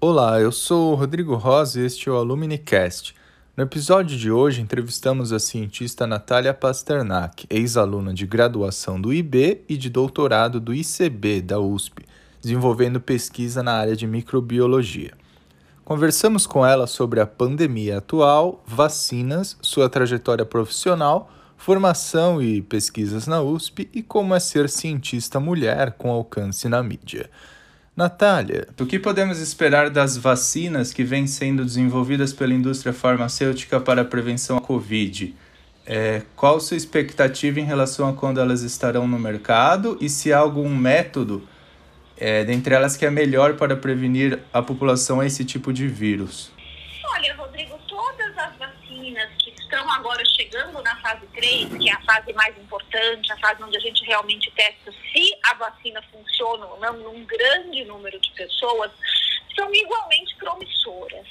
Olá, eu sou Rodrigo Rosa e este é o AlumniCast. No episódio de hoje, entrevistamos a cientista Natália Pasternak, ex-aluna de graduação do IB e de doutorado do ICB da USP, desenvolvendo pesquisa na área de microbiologia. Conversamos com ela sobre a pandemia atual, vacinas, sua trajetória profissional, formação e pesquisas na USP e como é ser cientista mulher com alcance na mídia. Natália, o que podemos esperar das vacinas que vêm sendo desenvolvidas pela indústria farmacêutica para a prevenção à Covid? É, qual sua expectativa em relação a quando elas estarão no mercado e se há algum método é, dentre elas que é melhor para prevenir a população a esse tipo de vírus? Olha, Rodrigo, todas as vacinas que estão agora chegando na fase 3, que é a fase mais importante, a fase onde a gente realmente testa se a vacina funciona ou não num grande número de pessoas, são igualmente promissoras.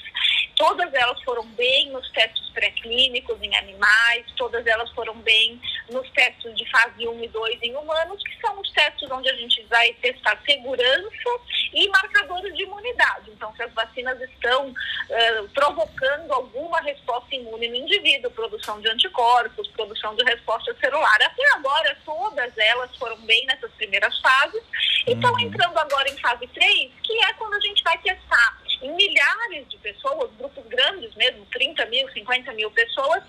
Todas elas foram bem nos testes pré-clínicos em animais, todas elas foram bem nos testes de fase 1 e 2 em humanos, que são os testes onde a gente vai testar segurança e marcadores de imunidade. Então, se as vacinas estão uh, provocando alguma resposta imune no indivíduo, produção de anticorpos, produção de resposta celular. Até agora, todas elas foram bem nessas primeiras fases e estão uhum. entrando agora em fase 3, que é quando a gente vai testar milhares de pessoas, grupos grandes mesmo, 30 mil, 50 mil pessoas,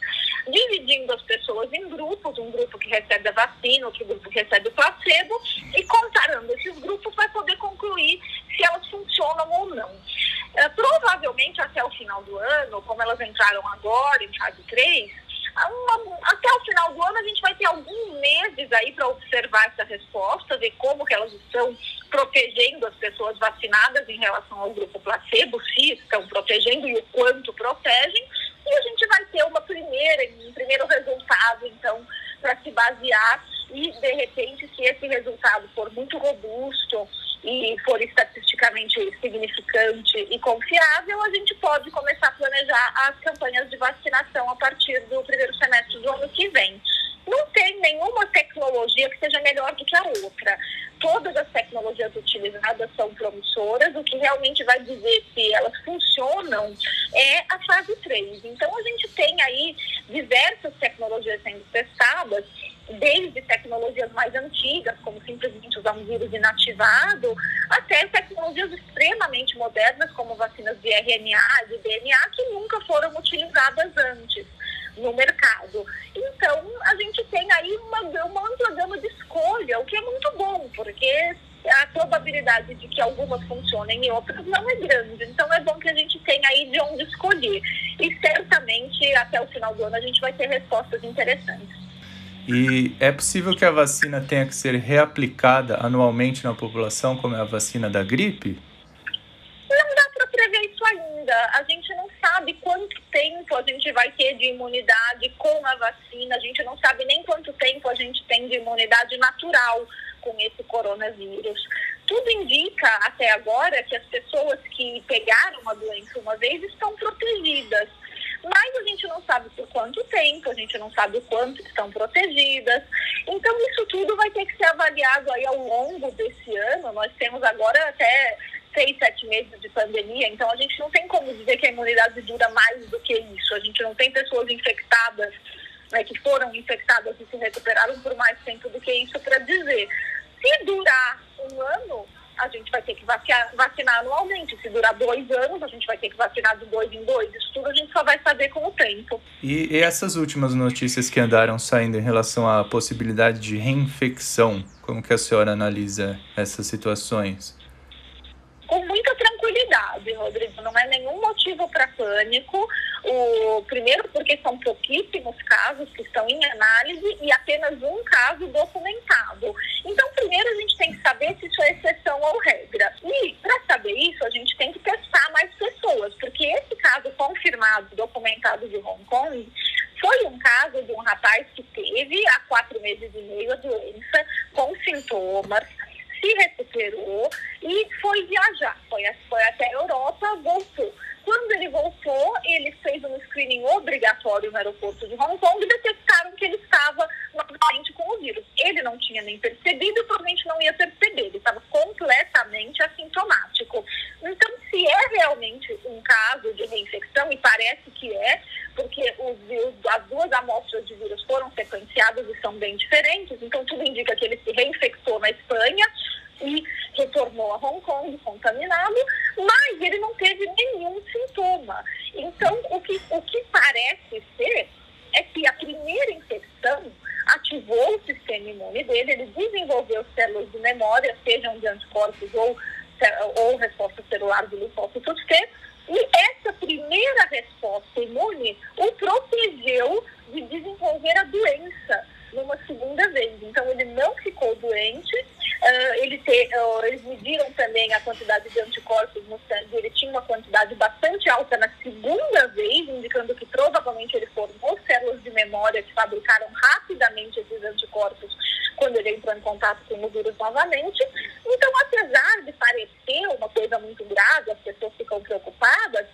dividindo as pessoas em grupos, um grupo que recebe a vacina, outro grupo que recebe o placebo, e comparando esses grupos vai poder concluir se elas funcionam ou não. É, provavelmente até o final do ano, como elas entraram agora em fase 3, uma, até o final do ano a gente vai ter alguns meses aí para observar essa resposta, ver como que elas estão protegendo as pessoas vacinadas em relação ao grupo placebo, se estão protegendo e o quanto protegem, e a gente vai ter uma primeira, um primeiro resultado, então, para se basear e, de repente, se esse resultado for muito robusto e for estatisticamente significante e confiável, a gente pode começar a planejar as campanhas de vacinação a partir do primeiro semestre do ano que vem. Não tem nenhuma tecnologia que seja melhor do que a outra. Todas as tecnologias utilizadas são promissoras, o que realmente vai dizer se elas funcionam é a fase 3. Então, a gente tem aí diversas tecnologias sendo testadas desde tecnologias mais antigas, como simplesmente usar um vírus inativado, até tecnologias extremamente modernas, como vacinas de RNA, de DNA, que nunca foram utilizadas antes no mercado. Então, a gente tem aí uma, uma ampla gama de escolha, o que é muito bom, porque a probabilidade de que algumas funcionem e outras não é grande. Então, é bom que a gente tenha aí de onde escolher. E certamente, até o final do ano, a gente vai ter respostas interessantes. E é possível que a vacina tenha que ser reaplicada anualmente na população, como é a vacina da gripe? Não dá para prever isso ainda. A gente não sabe tempo a gente vai ter de imunidade com a vacina, a gente não sabe nem quanto tempo a gente tem de imunidade natural com esse coronavírus. Tudo indica até agora que as pessoas que pegaram a doença uma vez estão protegidas mas a gente não sabe por quanto tempo, a gente não sabe o quanto estão protegidas. Então, isso tudo vai ter que ser avaliado aí ao longo desse ano. Nós temos agora até seis, sete meses de pandemia, então a gente não tem como dizer que a imunidade dura mais do que isso. A gente não tem pessoas infectadas, né, que foram infectadas e se recuperaram por mais tempo do que isso para dizer. Se durar um ano, a gente vai ter que vacinar, vacinar anualmente. Se durar dois anos, a gente vai ter que vacinar de dois em dois. Isso tudo a gente só vai saber com o tempo. E, e essas últimas notícias que andaram saindo em relação à possibilidade de reinfecção, como que a senhora analisa essas situações? Rodrigo. Não é nenhum motivo para pânico. O, primeiro, porque são pouquíssimos casos que estão em análise e apenas um caso documentado. Então, primeiro, a gente tem que saber se isso é exceção ou regra. E, para saber isso, a gente tem que testar mais pessoas, porque esse caso confirmado, documentado de Hong Kong, foi um caso de um rapaz que teve há quatro meses e meio a doença, com sintomas, se recuperou e foi viajar. Foi, foi até a Europa, voltou. Quando ele voltou, ele fez um screening obrigatório no aeroporto de Hong Kong e detectaram que ele estava com o vírus. Ele não tinha nem percebido e provavelmente não ia perceber. Ele estava completamente assintomático. Então, se é realmente um caso de reinfecção, e parece que é, porque os, as duas amostras de vírus foram sequenciadas e são bem diferentes, então tudo indica que ele se reinfectou na Espanha e retornou a Hong Kong contaminado, mas ele não teve nenhum sintoma. Então, o que, o que parece ser é que a primeira infecção ativou o sistema imune dele, ele desenvolveu células de memória, sejam de anticorpos ou, ou resposta celular do linfócitos T, e essa primeira resposta imune o protegeu de desenvolver a doença numa segunda vez. Então, ele não ficou doente, uh, ele te, uh, eles mediram também a quantidade de anticorpos no sangue, ele tinha uma quantidade bastante alta na segunda vez, indicando que provavelmente ele formou células de memória que fabricaram rapidamente esses anticorpos quando ele entrou em contato com o vírus novamente. Então, apesar de parecer uma coisa muito grave, as pessoas ficam preocupadas,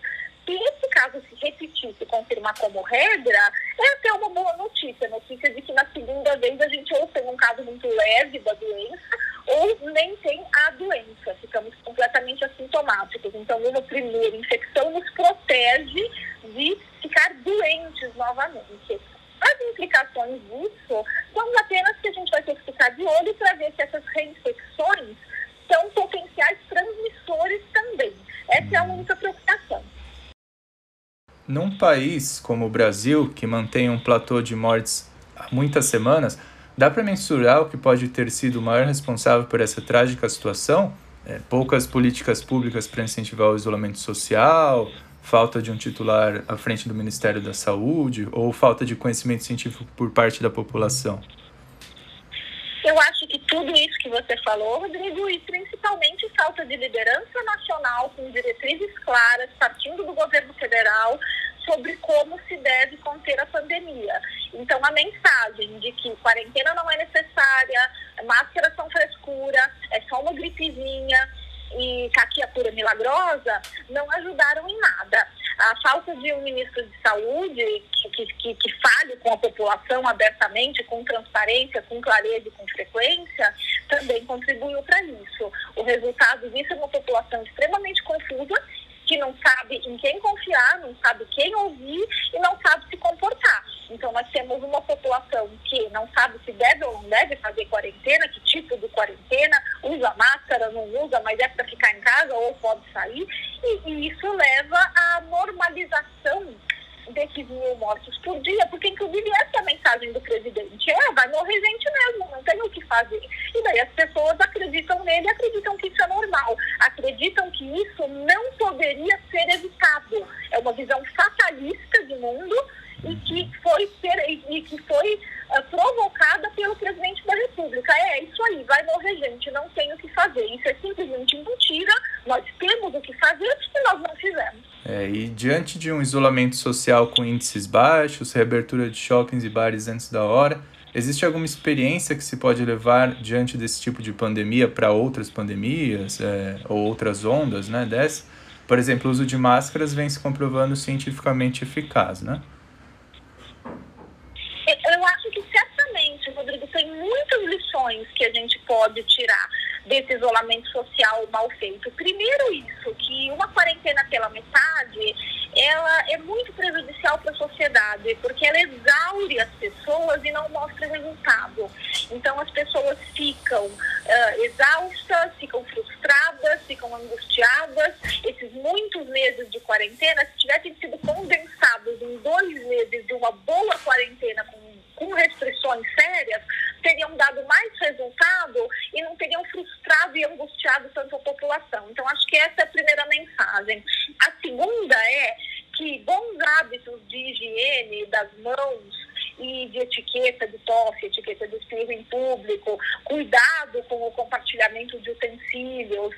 se esse caso se repetir, se confirmar como regra, é até uma boa notícia. Notícia de que na segunda vez a gente ou tem um caso muito leve da doença, ou nem tem a doença. Ficamos completamente assintomáticos. Então, uma primeira infecção nos protege de ficar doentes novamente. As implicações disso são apenas que a gente vai ter que ficar de olho para ver se essas reinfecções são potenciais transmissores também. Essa é a única preocupação. Num país como o Brasil, que mantém um platô de mortes há muitas semanas, dá para mensurar o que pode ter sido o maior responsável por essa trágica situação? É, poucas políticas públicas para incentivar o isolamento social, falta de um titular à frente do Ministério da Saúde ou falta de conhecimento científico por parte da população? Eu acho que tudo isso que você falou, Rodrigo, e principalmente falta de liderança nacional com diretrizes claras, partindo do governo federal, sobre como se deve conter a pandemia. Então, a mensagem de que quarentena não é necessária, máscaras são frescura, é só uma gripezinha e caquia pura milagrosa, não ajudaram em nada a falta de um ministro de saúde que, que, que, fale com a população abertamente, com transparência, com clareza e com frequência, também contribuiu para isso. O resultado disso é uma população extremamente confusa, que não sabe em quem confiar, não sabe quem ouvir e não sabe se comportar. Então, nós temos uma população que não sabe se deve ou não deve fazer quarentena, que tipo de quarentena, usa máscara, não usa, mas é para ficar em casa ou pode sair. E, e isso leva à normalização desses mil mortos por dia, porque inclusive essa é mensagem do presidente, é, vai morrer gente mesmo, não tem o que fazer. E daí as pessoas acreditam nele, acreditam que isso é normal, acreditam que isso não poderia ser evitado. É uma visão fatalista de mundo e que foi, e que foi uh, provocada pelo presidente da República. É, isso aí, vai morrer gente, não tem o que fazer. Isso é simplesmente mentira, nós temos o que fazer e nós não fizemos. É, e diante de um isolamento social com índices baixos, reabertura de shoppings e bares antes da hora, existe alguma experiência que se pode levar diante desse tipo de pandemia para outras pandemias é, ou outras ondas né, dessa? Por exemplo, o uso de máscaras vem se comprovando cientificamente eficaz, né? Eu acho que certamente, Rodrigo, tem muitas lições que a gente pode tirar desse isolamento social mal feito. Primeiro isso, que uma quarentena pela metade, ela é muito prejudicial para a sociedade, porque ela exaure as pessoas e não mostra resultado. Então as pessoas ficam uh, exaustas, ficam frustradas, ficam angustiadas. Esses muitos meses de quarentena, se tivessem sido condensados em dois meses de uma boa quarentena com com restrições sérias, teriam dado mais resultado e não teriam frustrado e angustiado tanto a população. Então, acho que essa é a primeira mensagem. A segunda é que bons hábitos de higiene das mãos e de etiqueta de tosse, etiqueta de espirro em público, cuidado com o compartilhamento de utensílios,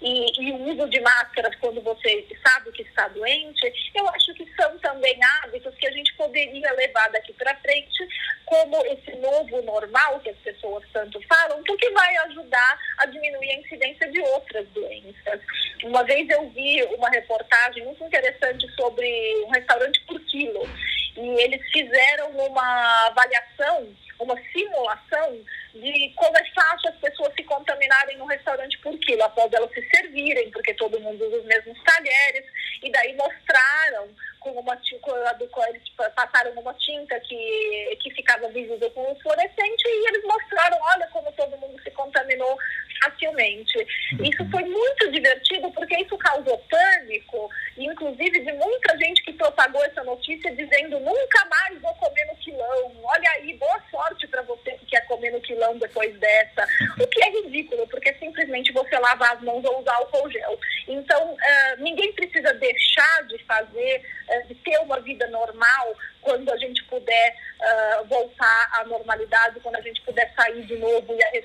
e, e, o uso de máscaras quando você sabe que está doente, eu acho que são também hábitos que a gente poderia levar daqui para frente como esse novo normal que as pessoas tanto falam, porque vai ajudar a diminuir a incidência de outras doenças. Uma vez eu vi uma reportagem muito interessante sobre um restaurante por quilo e eles fizeram uma avaliação, uma simulação de é fácil as pessoas se contaminarem no restaurante por quilo, após elas se servirem, porque todo mundo usa os mesmos talheres, e daí mostraram com uma com, eles passaram uma tinta que, que ficava visível com o fluorescente e eles mostraram, olha como todo mundo se contaminou facilmente. Isso foi muito divertido porque isso causou pânico, inclusive de muita gente que propagou essa notícia dizendo nunca mais vou comer no quilão. Olha aí, boa sorte para você que quer comer no quilão depois dessa. O que é ridículo, porque simplesmente você lavar as mãos ou usar álcool gel. Então, uh, ninguém precisa deixar de fazer, uh, de ter uma vida normal quando a gente puder uh, voltar à normalidade, quando a gente puder sair de novo e a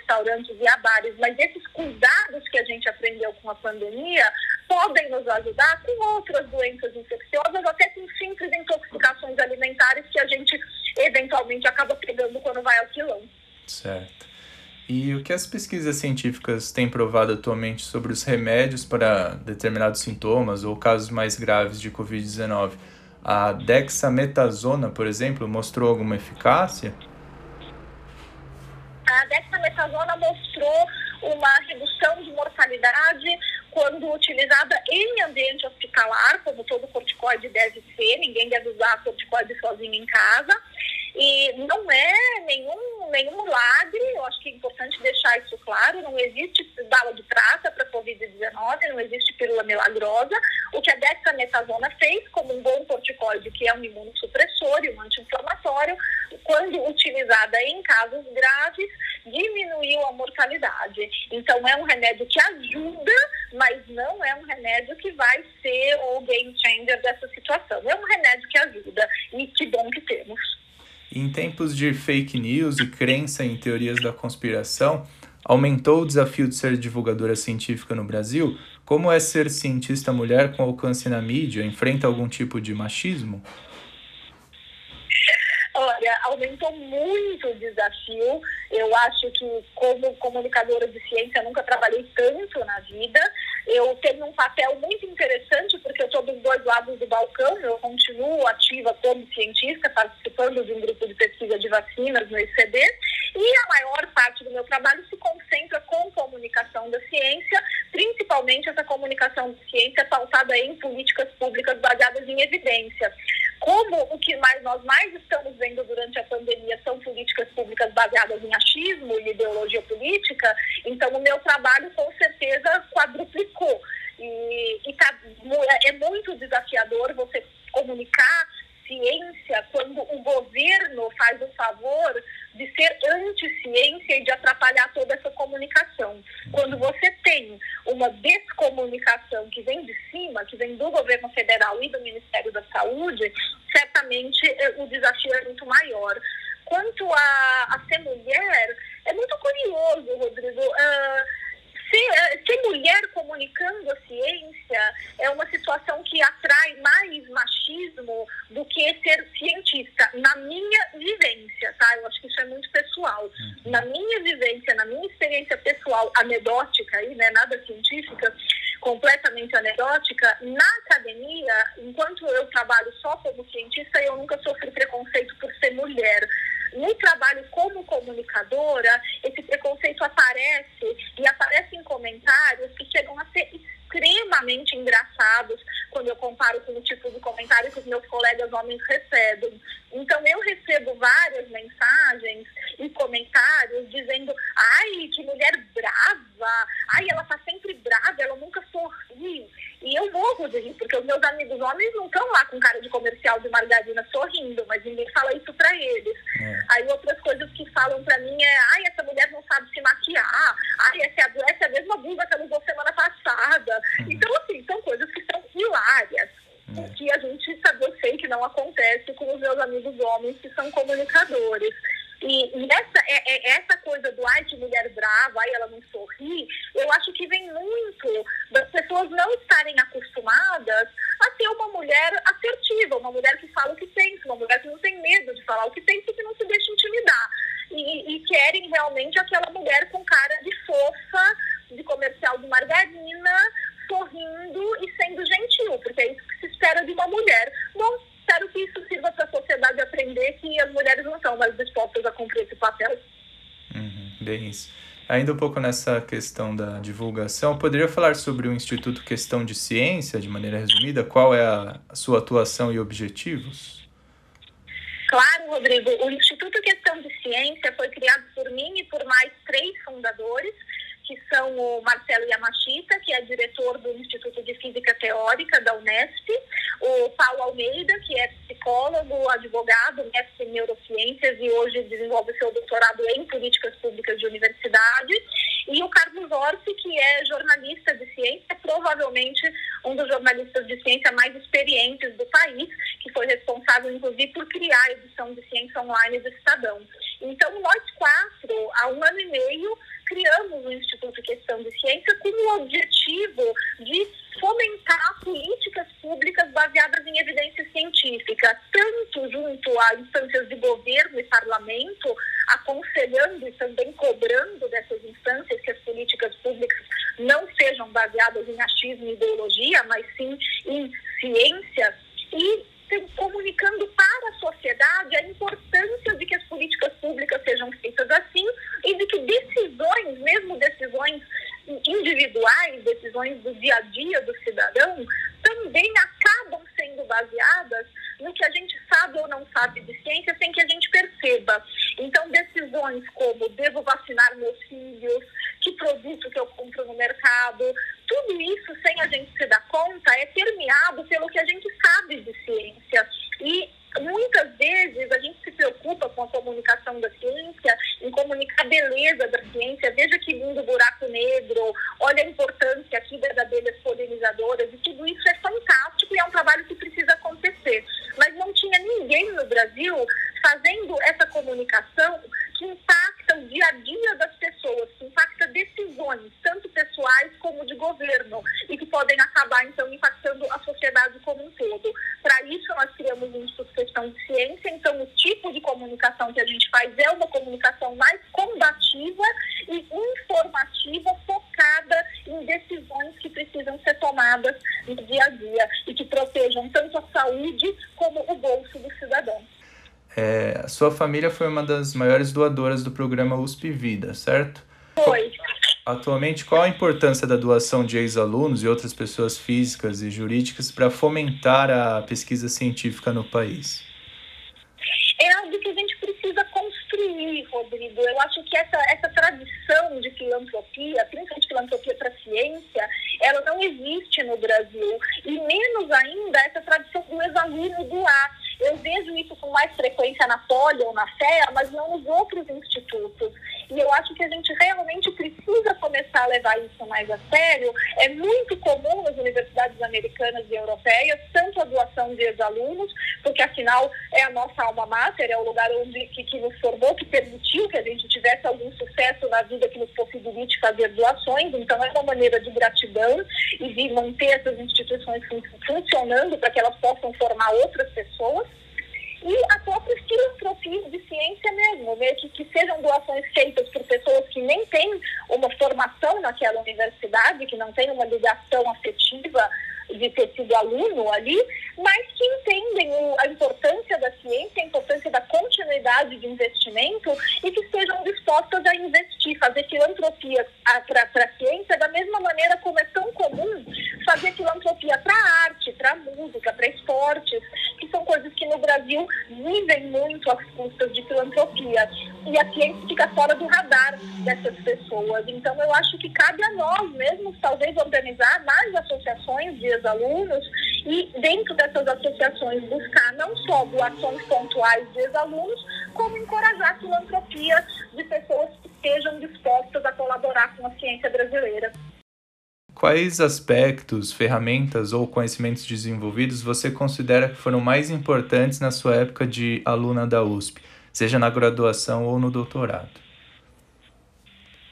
Mas esses cuidados que a gente aprendeu com a pandemia podem nos ajudar com outras doenças infecciosas, até com simples intoxicações alimentares que a gente eventualmente acaba pegando quando vai ao quilão. Certo. E o que as pesquisas científicas têm provado atualmente sobre os remédios para determinados sintomas ou casos mais graves de Covid-19? A dexametasona, por exemplo, mostrou alguma eficácia? A dexametasona mostrou uma redução de mortalidade quando utilizada em ambiente hospitalar, como todo corticoide deve ser, ninguém deve usar corticoide sozinho em casa. Não é nenhum, nenhum milagre, eu acho que é importante deixar isso claro, não existe bala de prata para Covid-19, não existe pílula milagrosa. O que a dexametasona fez, como um bom corticoide, que é um imunossupressor e um anti-inflamatório, quando utilizada em casos graves, diminuiu a mortalidade. Então, é um remédio que ajuda, mas não é um remédio que vai ser o game changer dessa situação. É um remédio que ajuda e que bom que temos. Em tempos de fake news e crença em teorias da conspiração, aumentou o desafio de ser divulgadora científica no Brasil? Como é ser cientista mulher com alcance na mídia? Enfrenta algum tipo de machismo? Olha, aumentou muito o desafio. Eu acho que, como comunicadora de ciência, nunca trabalhei tanto na vida. Eu tenho um papel muito interessante, porque eu estou dos dois lados do balcão. Eu continuo ativa como cientista, participando de um grupo de pesquisa de vacinas no ICD. E a maior parte do meu trabalho se concentra com comunicação da ciência, principalmente essa comunicação de ciência pautada em políticas públicas baseadas em evidência como o que mais, nós mais estamos vendo durante a pandemia são políticas públicas baseadas em achismo e ideologia política, então o meu trabalho com certeza quadruplicou. E, e tá, é muito desafiador você comunicar ciência quando o governo faz o favor de ser anti-ciência e de atrapalhar toda essa comunicação. Quando você tem uma descomunicação que vem de cima, que vem do governo federal e do Ministério da Saúde, certamente eh, o desafio é muito maior. Quanto a, a ser mulher, é muito curioso, Rodrigo. Uh, ser, eh, ser mulher comunicando a ciência é uma situação que atrai mais machismo do que ser cientista, na minha vivência, tá? Eu acho que isso é muito pessoal. Uhum. Na minha vivência, na minha experiência pessoal, anedótica aí, né, nada científica, completamente anedótica, na academia, enquanto eu trabalho só como cientista, eu nunca sofri preconceito por ser mulher no trabalho como comunicadora, esse preconceito aparece e aparece em comentários que chegam a ser extremamente engraçados quando eu comparo com o tipo de comentário que os meus colegas homens recebem. Então, eu recebo várias mensagens e comentários dizendo: ai, que mulher brava, ai, ela tá sempre brava, ela nunca sorri. E eu morro de rir, porque os meus amigos homens não estão lá com cara de comercial de margarina sorrindo, mas ninguém fala isso para eles. É. Aí outras coisas que falam para mim é: ai, essa mulher não sabe se maquiar, ai, essa é a, essa é a mesma blusa que ela usou semana passada. Uhum. Então, assim, são coisas que são hilárias. Uhum. Que a gente sabe, eu sei que não acontece com os meus amigos homens que são comunicadores. E, e essa, é, é, essa coisa do ai, que mulher brava, ai, ela não sorri, eu acho que vem muito das pessoas não estarem acostumadas a ter uma mulher assertiva, uma mulher que fala o que pensa, uma mulher que não tem medo de falar o que pensa e que não se deixa intimidar. E, e querem realmente aquela mulher com cara de fofa, de comercial de margarina, sorrindo e sendo gentil, porque é isso que se espera de uma mulher. Não espero que isso sirva para a sociedade aprender que as mulheres não estão mais dispostas a cumprir esse papel. Uhum Denise. Ainda um pouco nessa questão da divulgação, poderia falar sobre o Instituto Questão de Ciência, de maneira resumida? Qual é a sua atuação e objetivos? Claro, Rodrigo. O Instituto Questão de Ciência foi criado por mim e por mais três fundadores que são o Marcelo Yamashita, que é diretor do Instituto de Física Teórica da Unesp, o Paulo Almeida, que é psicólogo, advogado, mestre em neurociências e hoje desenvolve seu doutorado em políticas públicas de universidade, e o Carlos Orsi, que é jornalista de ciência, provavelmente um dos jornalistas de ciência mais experientes do país, que foi responsável, inclusive, por criar a edição de ciência online do Estadão. Então, nós quatro, há um ano e meio, criamos o Instituto Questão de Ciência com o objetivo de fomentar políticas públicas baseadas em evidência científica, tanto junto a instâncias de governo e parlamento, aconselhando e também cobrando dessas instâncias que as políticas públicas não sejam baseadas em achismo e ideologia, mas ብዙ sua família foi uma das maiores doadoras do programa USP Vida, certo? Foi. Atualmente, qual a importância da doação de ex-alunos e outras pessoas físicas e jurídicas para fomentar a pesquisa científica no país? É algo que a gente precisa construir, Rodrigo. Eu acho que essa, essa tradição de filantropia, principalmente filantropia para ciência, ela não existe no Brasil. E menos ainda essa tradição do ex-aluno doar. Eu vejo isso com mais frequência na Poli ou na FEA, mas não nos outros institutos. E eu acho que a gente realmente precisa começar a levar isso mais a sério. É muito comum nas universidades americanas e europeias, tanto a doação de ex-alunos, porque afinal é a nossa alma mater, é o lugar onde que, que nos formou, que permitiu que a gente tivesse algum sucesso na vida que nos possibilite fazer doações. Então é uma maneira de gratidão e de manter essas instituições funcionando para que elas possam formar outras pessoas e a própria filantropia de ciência mesmo, né? que, que sejam doações feitas por pessoas que nem têm uma formação naquela universidade, que não têm uma ligação afetiva de ter sido aluno ali, mas que entendem a importância da ciência, a importância da continuidade de investimento e que estejam dispostas a investir, fazer filantropia para a ciência da mesma maneira como é tão comum fazer filantropia para arte, para música, para esportes, coisas que no Brasil vivem muito às custas de filantropia. E a ciência fica fora do radar dessas pessoas. Então, eu acho que cabe a nós mesmos, talvez, organizar mais associações de ex-alunos e, dentro dessas associações, buscar não só doações pontuais de ex-alunos, como encorajar a filantropia de pessoas que estejam dispostas a colaborar com a ciência brasileira. Quais aspectos, ferramentas ou conhecimentos desenvolvidos você considera que foram mais importantes na sua época de aluna da USP, seja na graduação ou no doutorado?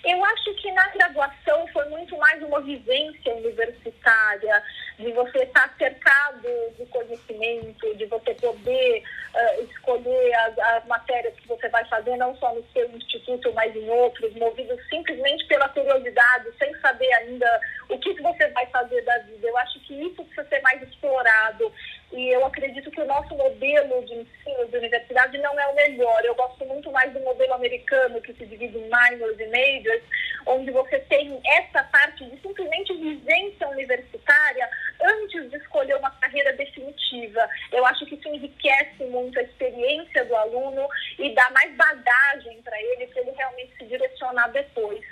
Eu acho que na graduação foi muito mais uma vivência universitária, de você estar cercado de conhecimento, de você poder uh, escolher as, as, matérias que você vai fazer, não só no seu instituto, mas em outros, movido simplesmente pela curiosidade, sem saber ainda o que, que você vai fazer da vida. Eu acho que isso precisa ser mais explorado. e eu acredito que o nosso modelo de ensino de universidade não é o melhor. Eu gosto muito mais do modelo americano, que se divide em minors e majors, onde você tem essa parte de simplesmente vivência universitária antes de escolher uma carreira definitiva. Eu acho que isso enriquece muito a experiência do aluno e dá mais bagagem para ele, para ele realmente se direcionar depois.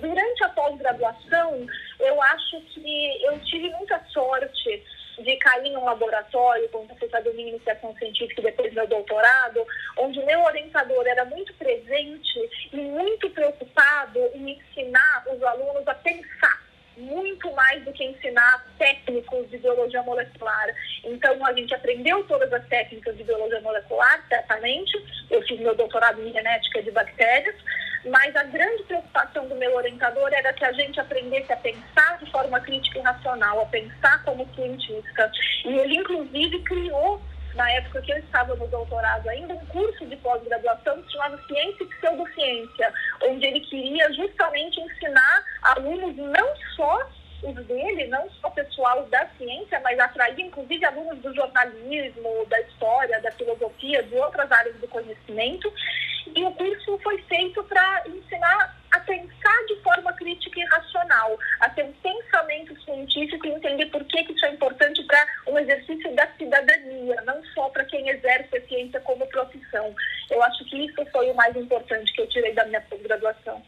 Durante a pós-graduação, eu acho que eu tive muita sorte de cair num laboratório, como professor de iniciação científica depois meu doutorado, onde meu orientador era muito presente e muito preocupado em ensinar os alunos a pensar muito mais do que ensinar técnicos de biologia molecular. Então, a gente aprendeu todas as técnicas de biologia molecular, certamente. Eu fiz meu doutorado em genética de bactérias, mas a grande preocupação do meu orientador era que a gente aprendesse a pensar de forma crítica e racional, a como cientista. E ele, inclusive, criou na época que eu estava no doutorado ainda, um curso de pós-graduação chamado Ciência e Pseudociência, onde ele queria justamente ensinar alunos não só os dele, não só pessoal da ciência, mas atrair inclusive alunos do jornalismo, da história, da filosofia, de outras áreas do conhecimento. E o curso foi feito para ensinar a pensar de forma crítica e racional, a ter um pensamento científico e entender por que, que isso é importante para um exercício da cidadania, não só para quem exerce a ciência como profissão. Eu acho que isso foi o mais importante que eu tirei da minha pós-graduação.